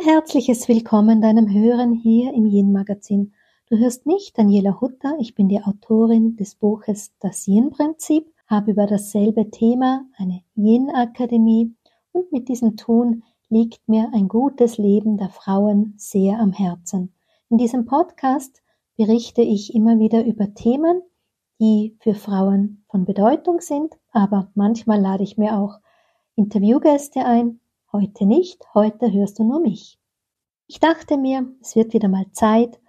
Ein herzliches Willkommen deinem Hören hier im Yin Magazin. Du hörst mich, Daniela Hutter, ich bin die Autorin des Buches Das Yin Prinzip, habe über dasselbe Thema eine Yin Akademie und mit diesem Tun liegt mir ein gutes Leben der Frauen sehr am Herzen. In diesem Podcast berichte ich immer wieder über Themen, die für Frauen von Bedeutung sind, aber manchmal lade ich mir auch Interviewgäste ein, Heute nicht, heute hörst du nur mich. Ich dachte mir, es wird wieder mal Zeit,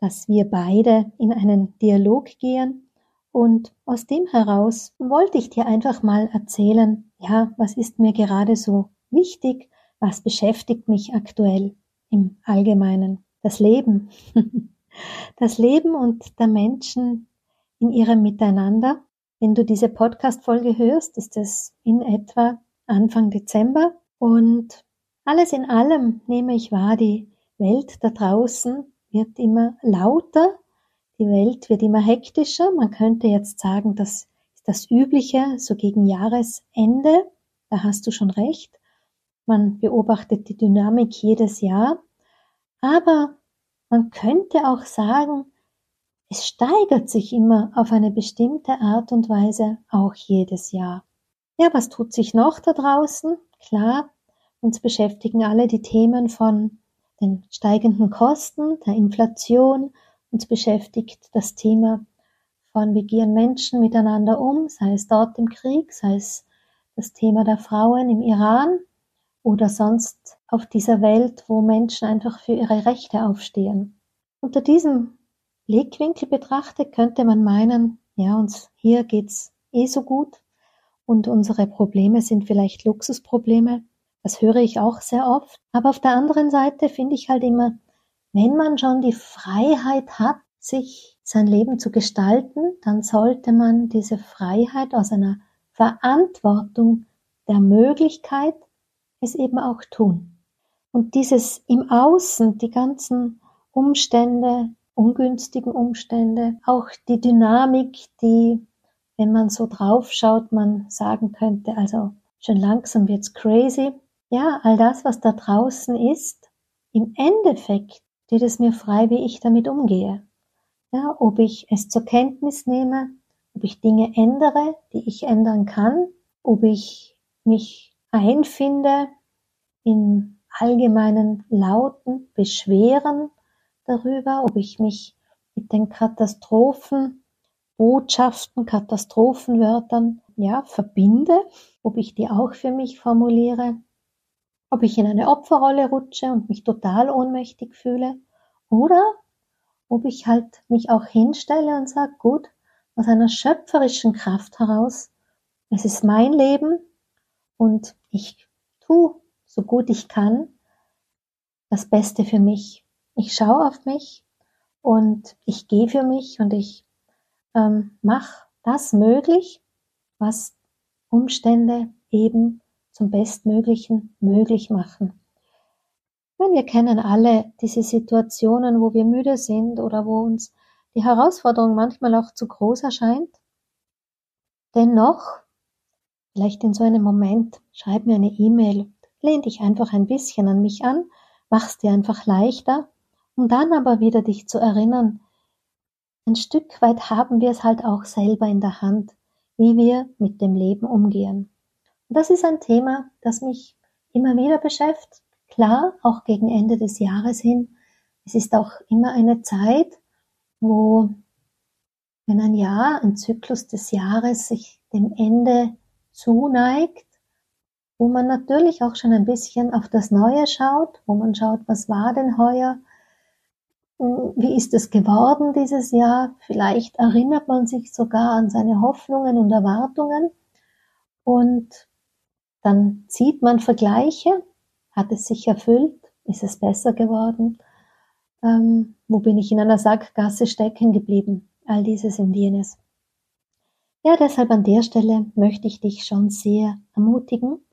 dass wir beide in einen Dialog gehen und aus dem heraus wollte ich dir einfach mal erzählen, ja, was ist mir gerade so wichtig, was beschäftigt mich aktuell im Allgemeinen. Das Leben. Das Leben und der Menschen in ihrem Miteinander. Wenn du diese Podcast-Folge hörst, ist es in etwa Anfang Dezember und alles in allem nehme ich wahr, die Welt da draußen wird immer lauter, die Welt wird immer hektischer. Man könnte jetzt sagen, das ist das Übliche, so gegen Jahresende. Da hast du schon recht. Man beobachtet die Dynamik jedes Jahr. Aber man könnte auch sagen, es steigert sich immer auf eine bestimmte Art und Weise auch jedes Jahr. Ja, was tut sich noch da draußen? Klar, uns beschäftigen alle die Themen von den steigenden Kosten, der Inflation, uns beschäftigt das Thema von wie gehen Menschen miteinander um, sei es dort im Krieg, sei es das Thema der Frauen im Iran oder sonst auf dieser Welt, wo Menschen einfach für ihre Rechte aufstehen. Unter diesem Blickwinkel betrachtet könnte man meinen, ja, uns hier geht's eh so gut und unsere Probleme sind vielleicht Luxusprobleme. Das höre ich auch sehr oft. Aber auf der anderen Seite finde ich halt immer, wenn man schon die Freiheit hat, sich sein Leben zu gestalten, dann sollte man diese Freiheit aus einer Verantwortung der Möglichkeit es eben auch tun. Und dieses im Außen, die ganzen Umstände, ungünstigen Umstände, auch die Dynamik, die, wenn man so draufschaut, man sagen könnte, also schon langsam wird's crazy, ja, all das, was da draußen ist, im Endeffekt steht es mir frei, wie ich damit umgehe. Ja, ob ich es zur Kenntnis nehme, ob ich Dinge ändere, die ich ändern kann, ob ich mich einfinde in allgemeinen lauten Beschweren darüber, ob ich mich mit den Katastrophen, Botschaften, Katastrophenwörtern, ja, verbinde, ob ich die auch für mich formuliere, ob ich in eine Opferrolle rutsche und mich total ohnmächtig fühle oder ob ich halt mich auch hinstelle und sage, gut, aus einer schöpferischen Kraft heraus, es ist mein Leben und ich tu so gut ich kann das Beste für mich. Ich schaue auf mich und ich gehe für mich und ich ähm, mache das möglich, was Umstände eben zum Bestmöglichen möglich machen. Wir kennen alle diese Situationen, wo wir müde sind oder wo uns die Herausforderung manchmal auch zu groß erscheint. Dennoch, vielleicht in so einem Moment, schreib mir eine E-Mail, lehn dich einfach ein bisschen an mich an, mach's dir einfach leichter, um dann aber wieder dich zu erinnern, ein Stück weit haben wir es halt auch selber in der Hand, wie wir mit dem Leben umgehen. Und das ist ein Thema, das mich immer wieder beschäftigt. Klar, auch gegen Ende des Jahres hin. Es ist auch immer eine Zeit, wo, wenn ein Jahr, ein Zyklus des Jahres sich dem Ende zuneigt, wo man natürlich auch schon ein bisschen auf das Neue schaut, wo man schaut, was war denn heuer, wie ist es geworden dieses Jahr, vielleicht erinnert man sich sogar an seine Hoffnungen und Erwartungen und dann zieht man Vergleiche. Hat es sich erfüllt? Ist es besser geworden? Ähm, wo bin ich in einer Sackgasse stecken geblieben? All dieses und jenes. Ja, deshalb an der Stelle möchte ich dich schon sehr ermutigen,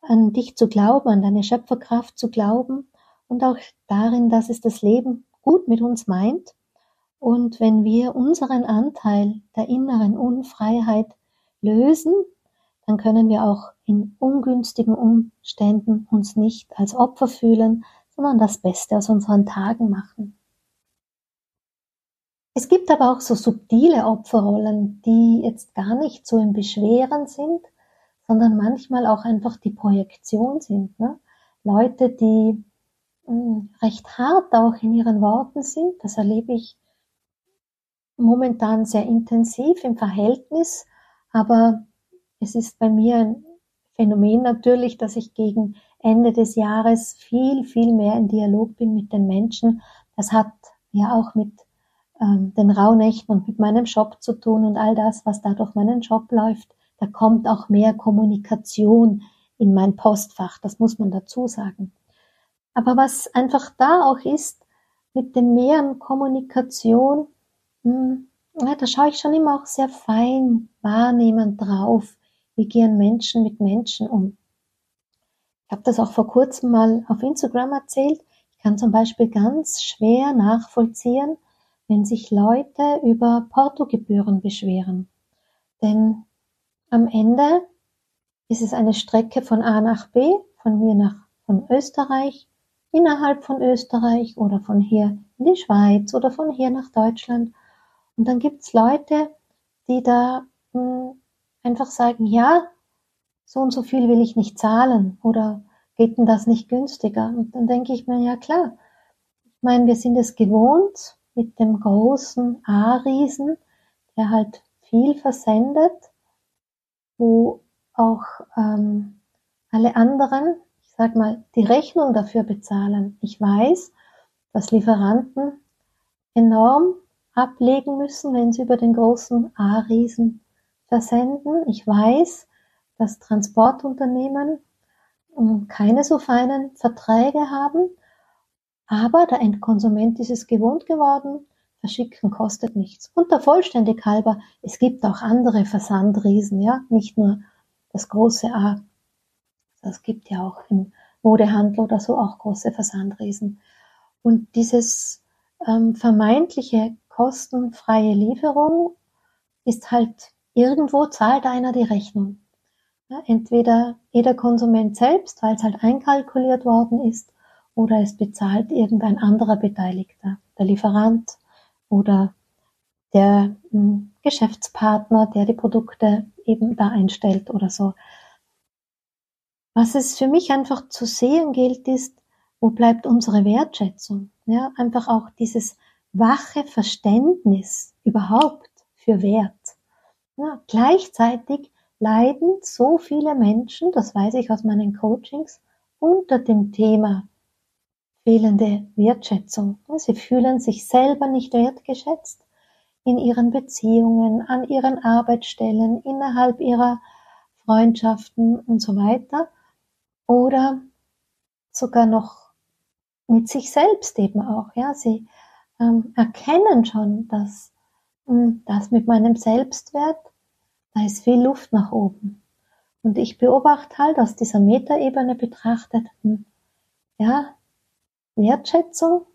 an dich zu glauben, an deine Schöpferkraft zu glauben und auch darin, dass es das Leben gut mit uns meint. Und wenn wir unseren Anteil der inneren Unfreiheit lösen, dann können wir auch in ungünstigen Umständen uns nicht als Opfer fühlen, sondern das Beste aus unseren Tagen machen. Es gibt aber auch so subtile Opferrollen, die jetzt gar nicht so im Beschweren sind, sondern manchmal auch einfach die Projektion sind. Ne? Leute, die recht hart auch in ihren Worten sind, das erlebe ich momentan sehr intensiv im Verhältnis, aber es ist bei mir ein Phänomen natürlich, dass ich gegen Ende des Jahres viel, viel mehr in Dialog bin mit den Menschen. Das hat ja auch mit ähm, den Rauhnächten und mit meinem Shop zu tun und all das, was da durch meinen Job läuft. Da kommt auch mehr Kommunikation in mein Postfach, das muss man dazu sagen. Aber was einfach da auch ist, mit dem mehr Kommunikation, hm, ja, da schaue ich schon immer auch sehr fein wahrnehmend drauf. Wie gehen Menschen mit Menschen um? Ich habe das auch vor kurzem mal auf Instagram erzählt. Ich kann zum Beispiel ganz schwer nachvollziehen, wenn sich Leute über Portogebühren beschweren. Denn am Ende ist es eine Strecke von A nach B, von mir nach von Österreich, innerhalb von Österreich oder von hier in die Schweiz oder von hier nach Deutschland. Und dann gibt's Leute, die da mh, hm, einfach sagen, ja, so und so viel will ich nicht zahlen oder geht denn das nicht günstiger? Und dann denke ich mir, ja klar, ich meine, wir sind es gewohnt mit dem großen A-Riesen, der halt viel versendet, wo auch ähm, alle anderen, sag mal, die Rechnung dafür bezahlen. Ich weiß, dass Lieferanten enorm ablegen müssen, wenn sie über den großen A-Riesen versenden. Ich weiß, dass Transportunternehmen ähm, keine so feinen Verträge haben, aber der Endkonsument ist es gewohnt geworden, verschicken kostet nichts. Und der Vollständig halber, es gibt auch andere Versandriesen, ja, nicht nur das große A. Es gibt ja auch im Modehandel oder so auch große Versandriesen. Und dieses ähm, vermeintliche kostenfreie Lieferung ist halt irgendwo zahlt einer die Rechnung. Ja, entweder jeder Konsument selbst, weil es halt einkalkuliert worden ist, oder es bezahlt irgendein anderer Beteiligter, der Lieferant oder der hm, Geschäftspartner, der die Produkte eben da einstellt oder so. Was es für mich einfach zu sehen gilt, ist, wo bleibt unsere Wertschätzung? Ja, einfach auch dieses wache Verständnis überhaupt für Wert. Ja, gleichzeitig leiden so viele Menschen, das weiß ich aus meinen Coachings, unter dem Thema fehlende Wertschätzung. Sie fühlen sich selber nicht wertgeschätzt in ihren Beziehungen, an ihren Arbeitsstellen, innerhalb ihrer Freundschaften und so weiter. Oder sogar noch mit sich selbst eben auch. Ja, sie ähm, erkennen schon, dass hm, das mit meinem Selbstwert, da ist viel Luft nach oben. Und ich beobachte halt aus dieser Metaebene betrachtet, hm, ja, Wertschätzung,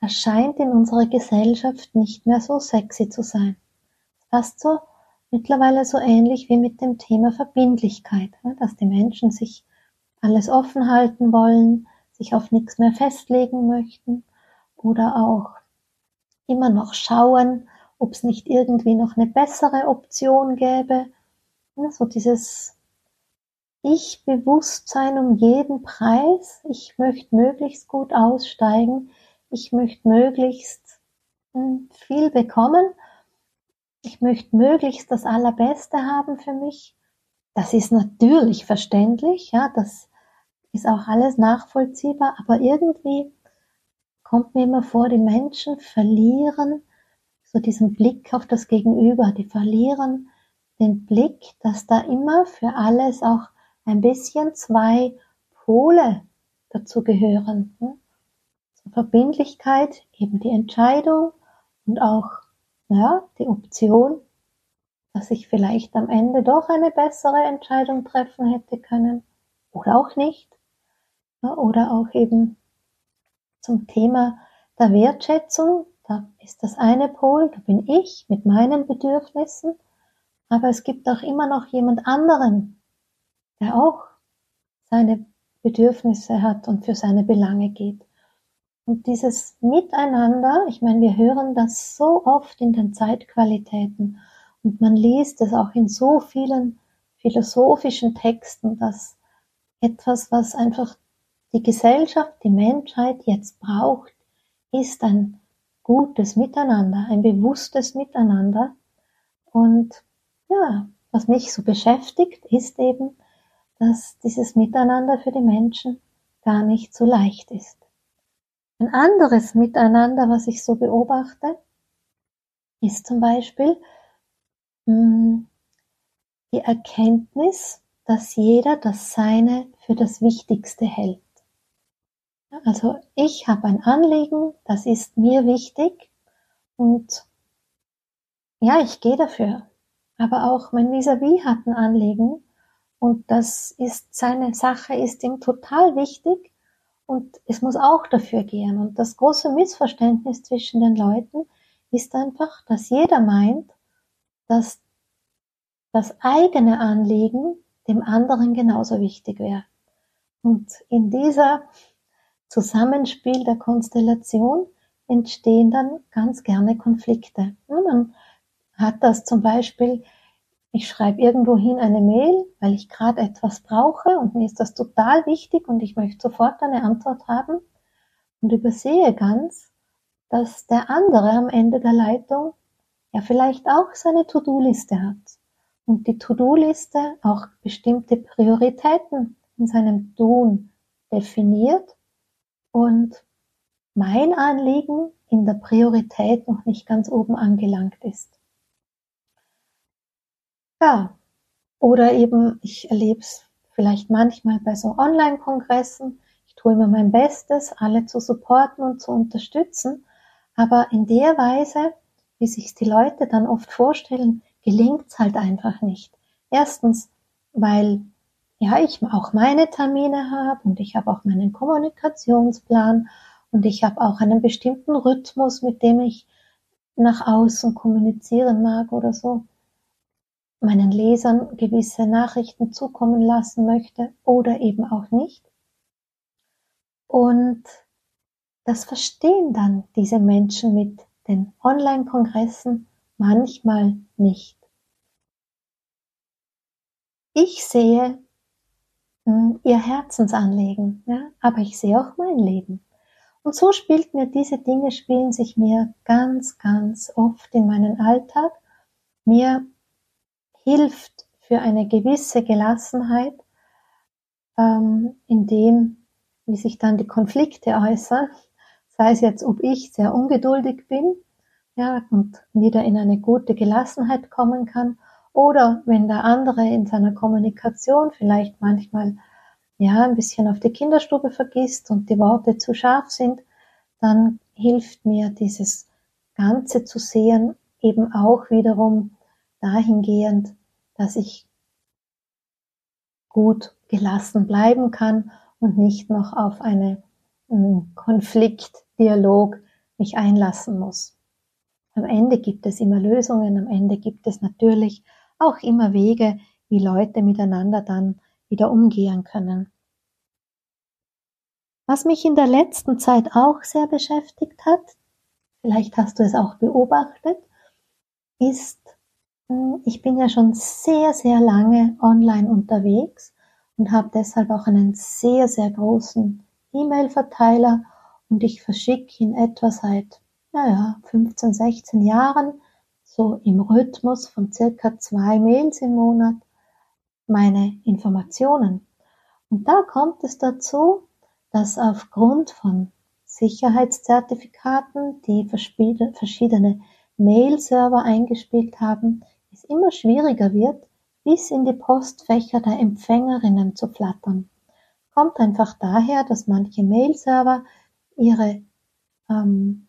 das scheint in unserer Gesellschaft nicht mehr so sexy zu sein. Fast so mittlerweile so ähnlich wie mit dem Thema Verbindlichkeit, dass die Menschen sich alles offen halten wollen, sich auf nichts mehr festlegen möchten oder auch immer noch schauen, ob es nicht irgendwie noch eine bessere Option gäbe. So dieses Ich-Bewusstsein um jeden Preis. Ich möchte möglichst gut aussteigen. Ich möchte möglichst hm, viel bekommen. Ich möchte möglichst das Allerbeste haben für mich. Das ist natürlich verständlich, ja, das ist auch alles nachvollziehbar, aber irgendwie kommt mir immer vor, die Menschen verlieren so diesen Blick auf das Gegenüber, die verlieren den Blick, dass da immer für alles auch ein bisschen zwei Pole dazu gehören. Ne? Zur Verbindlichkeit eben die Entscheidung und auch ja, die Option, dass ich vielleicht am Ende doch eine bessere Entscheidung treffen hätte können oder auch nicht. Oder auch eben zum Thema der Wertschätzung. Da ist das eine Pol, da bin ich mit meinen Bedürfnissen, aber es gibt auch immer noch jemand anderen, der auch seine Bedürfnisse hat und für seine Belange geht. Und dieses Miteinander, ich meine, wir hören das so oft in den Zeitqualitäten und man liest es auch in so vielen philosophischen Texten, dass etwas, was einfach die Gesellschaft, die Menschheit jetzt braucht, ist ein gutes Miteinander, ein bewusstes Miteinander. Und ja, was mich so beschäftigt, ist eben, dass dieses Miteinander für die Menschen gar nicht so leicht ist. Ein anderes Miteinander, was ich so beobachte, ist zum Beispiel mh, hm, die Erkenntnis, dass jeder das Seine für das Wichtigste hält. Also ich habe ein Anliegen, das ist mir wichtig und ja, ich gehe dafür. Aber auch mein Vis-a-vis -vis hat ein Anliegen und das ist seine Sache, ist ihm total wichtig und es muss auch dafür gehen. Und das große Missverständnis zwischen den Leuten ist einfach, dass jeder meint, dass das eigene Anliegen dem anderen genauso wichtig wäre. Und in dieser Zusammenspiel der Konstellation entstehen dann ganz gerne Konflikte. Und man hat das zum Beispiel, ich schreibe irgendwo hin eine Mail, weil ich gerade etwas brauche und mir ist das total wichtig und ich möchte sofort eine Antwort haben und übersehe ganz, dass der andere am Ende der Leitung ja vielleicht auch seine To-Do-Liste hat und die To-Do-Liste auch bestimmte Prioritäten in seinem Tun definiert und mein Anliegen in der Priorität noch nicht ganz oben angelangt ist. Ja, oder eben, ich erlebe es vielleicht manchmal bei so Online-Kongressen, ich tue immer mein Bestes, alle zu supporten und zu unterstützen, aber in der Weise, wie sich die Leute dann oft vorstellen, gelingt's halt einfach nicht. Erstens, weil ja ich auch meine Termine habe und ich habe auch meinen Kommunikationsplan und ich habe auch einen bestimmten Rhythmus, mit dem ich nach außen kommunizieren mag oder so, meinen Lesern gewisse Nachrichten zukommen lassen möchte oder eben auch nicht. Und das verstehen dann diese Menschen mit den Online-Kongressen manchmal nicht. Ich sehe ihr Herzensanliegen, ja, aber ich sehe auch mein Leben. Und so spielt mir diese Dinge, spielen sich mir ganz, ganz oft in meinen Alltag. Mir hilft für eine gewisse Gelassenheit, ähm, in dem, wie sich dann die Konflikte äußern, sei es jetzt, ob ich sehr ungeduldig bin ja, und wieder in eine gute Gelassenheit kommen kann. Oder wenn der andere in seiner Kommunikation vielleicht manchmal ja ein bisschen auf die Kinderstube vergisst und die Worte zu scharf sind, dann hilft mir dieses Ganze zu sehen eben auch wiederum dahingehend, dass ich gut gelassen bleiben kann und nicht noch auf eine hm, Konfliktdialog mich einlassen muss. Am Ende gibt es immer Lösungen, am Ende gibt es natürlich auch immer Wege, wie Leute miteinander dann wieder umgehen können. Was mich in der letzten Zeit auch sehr beschäftigt hat, vielleicht hast du es auch beobachtet, ist, hm, ich bin ja schon sehr, sehr lange online unterwegs und habe deshalb auch einen sehr, sehr großen E-Mail-Verteiler und ich verschicke ihn etwa seit naja, 15, 16 Jahren, so im Rhythmus von circa zwei Mails im Monat, meine Informationen. Und da kommt es dazu, dass aufgrund von Sicherheitszertifikaten, die verschiedene Mail-Server eingespielt haben, es immer schwieriger wird, bis in die Postfächer der Empfängerinnen zu flattern. Kommt einfach daher, dass manche Mail-Server ihre ähm,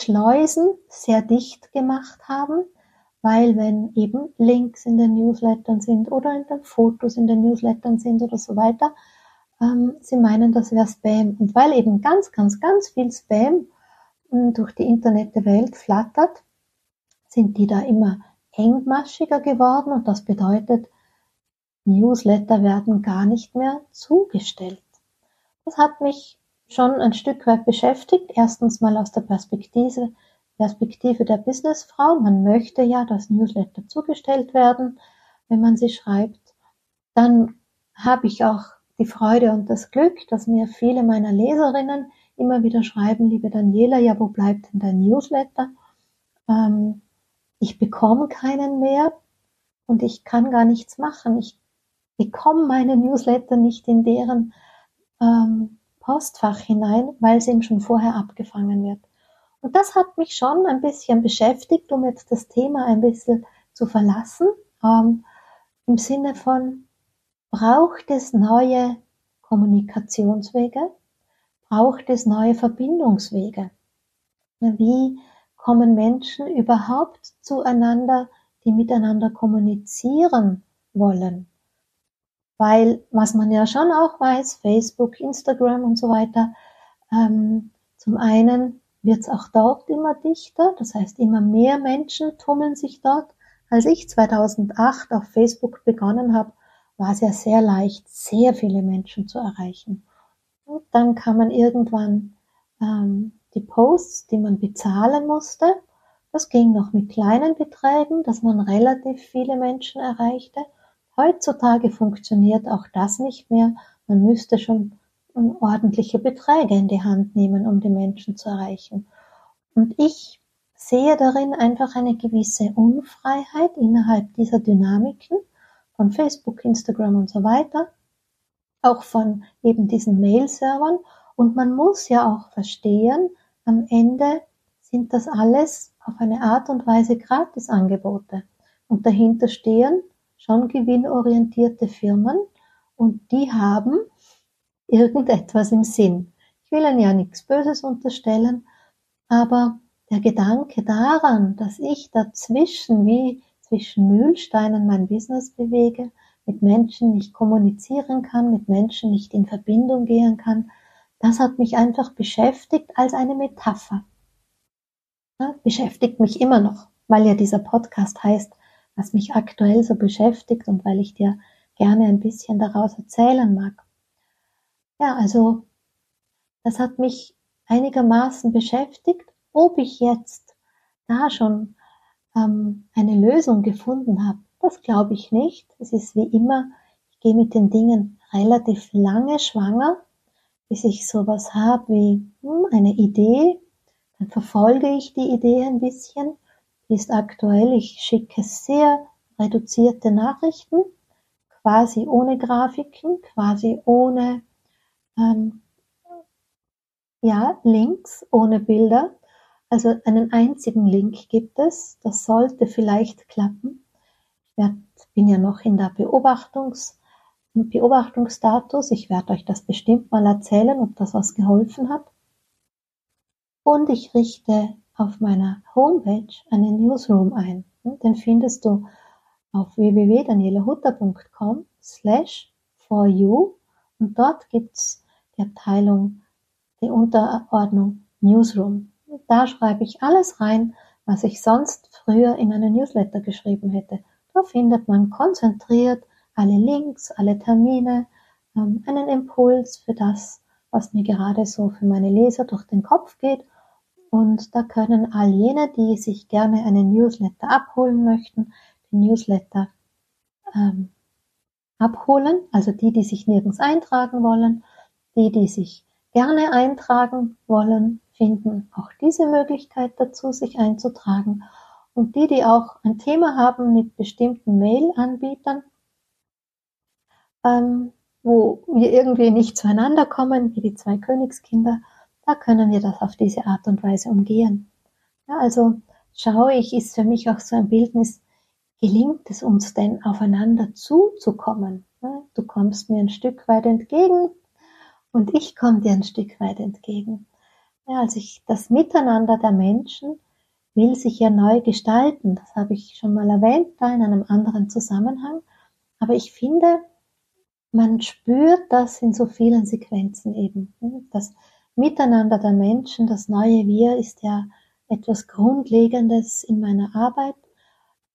Zustellschleusen sehr dicht gemacht haben, weil wenn eben Links in den Newslettern sind oder in den Fotos in den Newslettern sind oder so weiter, ähm, sie meinen, das wäre Spam. Und weil eben ganz, ganz, ganz viel Spam äh, durch die Internetwelt flattert, sind die da immer engmaschiger geworden und das bedeutet, Newsletter werden gar nicht mehr zugestellt. Das hat mich schon ein Stück weit beschäftigt. Erstens mal aus der Perspektive, Perspektive der Businessfrau. Man möchte ja, dass Newsletter zugestellt werden, wenn man sie schreibt. Dann habe ich auch die Freude und das Glück, dass mir viele meiner Leserinnen immer wieder schreiben, liebe Daniela, ja, wo bleibt denn dein Newsletter? Ähm, ich bekomme keinen mehr und ich kann gar nichts machen. Ich bekomme meine Newsletter nicht in deren ähm, Postfach hinein, weil sie ihm schon vorher abgefangen wird. Und das hat mich schon ein bisschen beschäftigt, um jetzt das Thema ein bisschen zu verlassen, ähm, im Sinne von, braucht es neue Kommunikationswege? Braucht es neue Verbindungswege? Wie kommen Menschen überhaupt zueinander, die miteinander kommunizieren wollen? Weil, was man ja schon auch weiß, Facebook, Instagram und so weiter, ähm, zum einen wird es auch dort immer dichter, das heißt immer mehr Menschen tummeln sich dort. Als ich 2008 auf Facebook begonnen habe, war es ja sehr leicht, sehr viele Menschen zu erreichen. Und dann kann man irgendwann ähm, die Posts, die man bezahlen musste, das ging noch mit kleinen Beträgen, dass man relativ viele Menschen erreichte. Heutzutage funktioniert auch das nicht mehr. Man müsste schon ordentliche Beträge in die Hand nehmen, um die Menschen zu erreichen. Und ich sehe darin einfach eine gewisse Unfreiheit innerhalb dieser Dynamiken von Facebook, Instagram und so weiter, auch von eben diesen Mail-Servern. Und man muss ja auch verstehen, am Ende sind das alles auf eine Art und Weise Gratisangebote. Und dahinter stehen schon gewinnorientierte Firmen und die haben irgendetwas im Sinn. Ich will ihnen ja nichts Böses unterstellen, aber der Gedanke daran, dass ich dazwischen wie zwischen Mühlsteinen mein Business bewege, mit Menschen nicht kommunizieren kann, mit Menschen nicht in Verbindung gehen kann, das hat mich einfach beschäftigt als eine Metapher. Ja, beschäftigt mich immer noch, weil ja dieser Podcast heißt, was mich aktuell so beschäftigt und weil ich dir gerne ein bisschen daraus erzählen mag. Ja, also das hat mich einigermaßen beschäftigt, ob ich jetzt da schon ähm, eine Lösung gefunden habe. Das glaube ich nicht. Es ist wie immer, ich gehe mit den Dingen relativ lange schwanger, bis ich sowas habe wie hm, eine Idee. Dann verfolge ich die Idee ein bisschen ist aktuell. Ich schicke sehr reduzierte Nachrichten, quasi ohne Grafiken, quasi ohne ähm, ja, Links, ohne Bilder. Also einen einzigen Link gibt es. Das sollte vielleicht klappen. Ich werd, bin ja noch in der Beobachtungs, Beobachtungsstatus. Ich werde euch das bestimmt mal erzählen, ob das was geholfen hat. Und ich richte auf meiner Homepage einen Newsroom ein. Den findest du auf www.danielahutter.com slash for you und dort gibt's die Abteilung, die Unterordnung Newsroom. Da schreibe ich alles rein, was ich sonst früher in einen Newsletter geschrieben hätte. Da findet man konzentriert alle Links, alle Termine, ähm, einen Impuls für das, was mir gerade so für meine Leser durch den Kopf geht und da können all jene, die sich gerne einen Newsletter abholen möchten, den Newsletter ähm, abholen. Also die, die sich nirgends eintragen wollen, die, die sich gerne eintragen wollen, finden auch diese Möglichkeit dazu, sich einzutragen. Und die, die auch ein Thema haben mit bestimmten Mail-Anbietern, ähm, wo wir irgendwie nicht zueinander kommen, wie die zwei Königskinder, da können wir das auf diese Art und Weise umgehen. Ja, also schaue ich, ist für mich auch so ein Bildnis, gelingt es uns denn aufeinander zuzukommen? Du kommst mir ein Stück weit entgegen und ich komme dir ein Stück weit entgegen. Ja, also ich, das Miteinander der Menschen will sich ja neu gestalten. Das habe ich schon mal erwähnt, da in einem anderen Zusammenhang. Aber ich finde, man spürt das in so vielen Sequenzen eben. Das Miteinander der Menschen, das neue Wir ist ja etwas Grundlegendes in meiner Arbeit.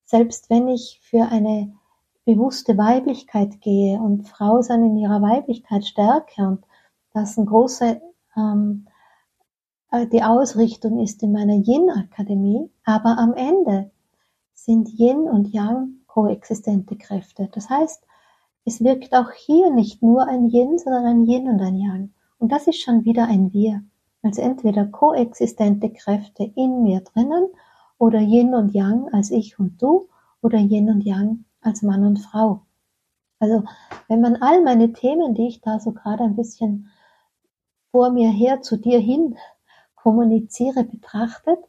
selbst wenn ich für eine bewusste Weiblichkeit gehe und Frau sein in ihrer Weiblichkeit stärke und das ein große ähm, äh, die Ausrichtung ist in meiner Yin-Akademie, aber am Ende sind Yin und Yang koexistente Kräfte. Das heißt, es wirkt auch hier nicht nur ein Yin, sondern ein Yin und ein Yang. Und das ist schon wieder ein Wir. Also entweder koexistente Kräfte in mir drinnen oder Yin und Yang als ich und du oder Yin und Yang als Mann und Frau. Also wenn man all meine Themen, die ich da so gerade ein bisschen vor mir her zu dir hin kommuniziere, betrachtet,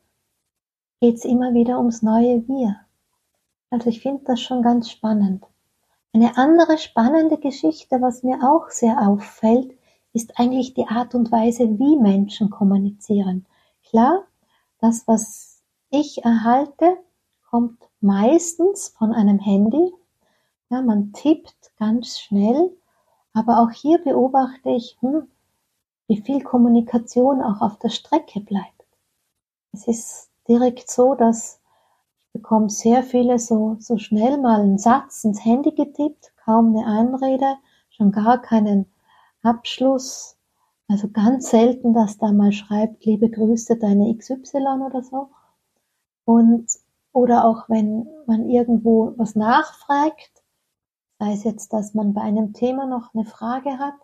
geht es immer wieder ums neue Wir. Also ich finde das schon ganz spannend. Eine andere spannende Geschichte, was mir auch sehr auffällt, ist eigentlich die Art und Weise, wie Menschen kommunizieren. Klar, das, was ich erhalte, kommt meistens von einem Handy. Ja, man tippt ganz schnell, aber auch hier beobachte ich, hm, wie viel Kommunikation auch auf der Strecke bleibt. Es ist direkt so, dass ich bekomme sehr viele so, so schnell mal einen Satz ins Handy getippt, kaum eine Einrede, schon gar keinen Abschluss. Also ganz selten, dass da mal schreibt, liebe Grüße, deine XY oder so. Und, oder auch wenn man irgendwo was nachfragt, sei es jetzt, dass man bei einem Thema noch eine Frage hat,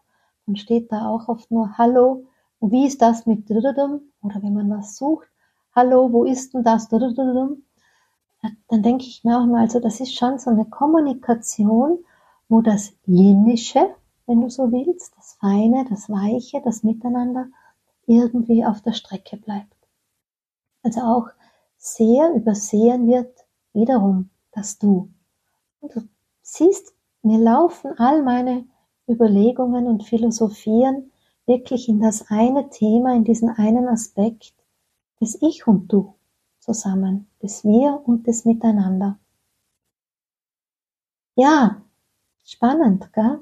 dann steht da auch oft nur Hallo, wie ist das mit oder wenn man was sucht, Hallo, wo ist denn das? Dann denke ich mir auch mal, also das ist schon so eine Kommunikation, wo das Jenische, wenn du so willst, das Feine, das Weiche, das Miteinander irgendwie auf der Strecke bleibt. Also auch sehr übersehen wird wiederum das Du. Und du siehst, mir laufen all meine Überlegungen und Philosophieren wirklich in das eine Thema, in diesen einen Aspekt des Ich und Du zusammen, des Wir und des Miteinander. Ja, spannend, gell?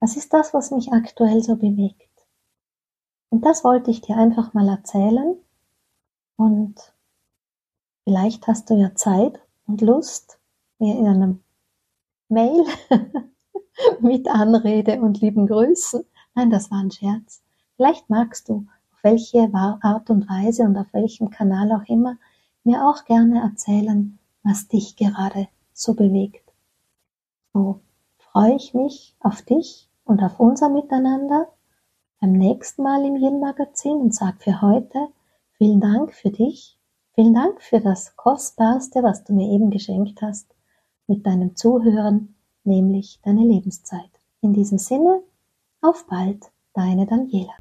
Das ist das, was mich aktuell so bewegt. Und das wollte ich dir einfach mal erzählen. Und vielleicht hast du ja Zeit und Lust, mir in einem Mail mit Anrede und lieben Grüßen. Nein, das war ein Scherz. Vielleicht magst du, welche Art und Weise und auf welchem Kanal auch immer, mir auch gerne erzählen, was dich gerade so bewegt. So freue ich mich auf dich und auf unser Miteinander beim nächsten Mal im Yin Magazin und sag für heute vielen Dank für dich, vielen Dank für das Kostbarste, was du mir eben geschenkt hast, mit deinem Zuhören nämlich deine Lebenszeit. In diesem Sinne, auf bald, deine Daniela.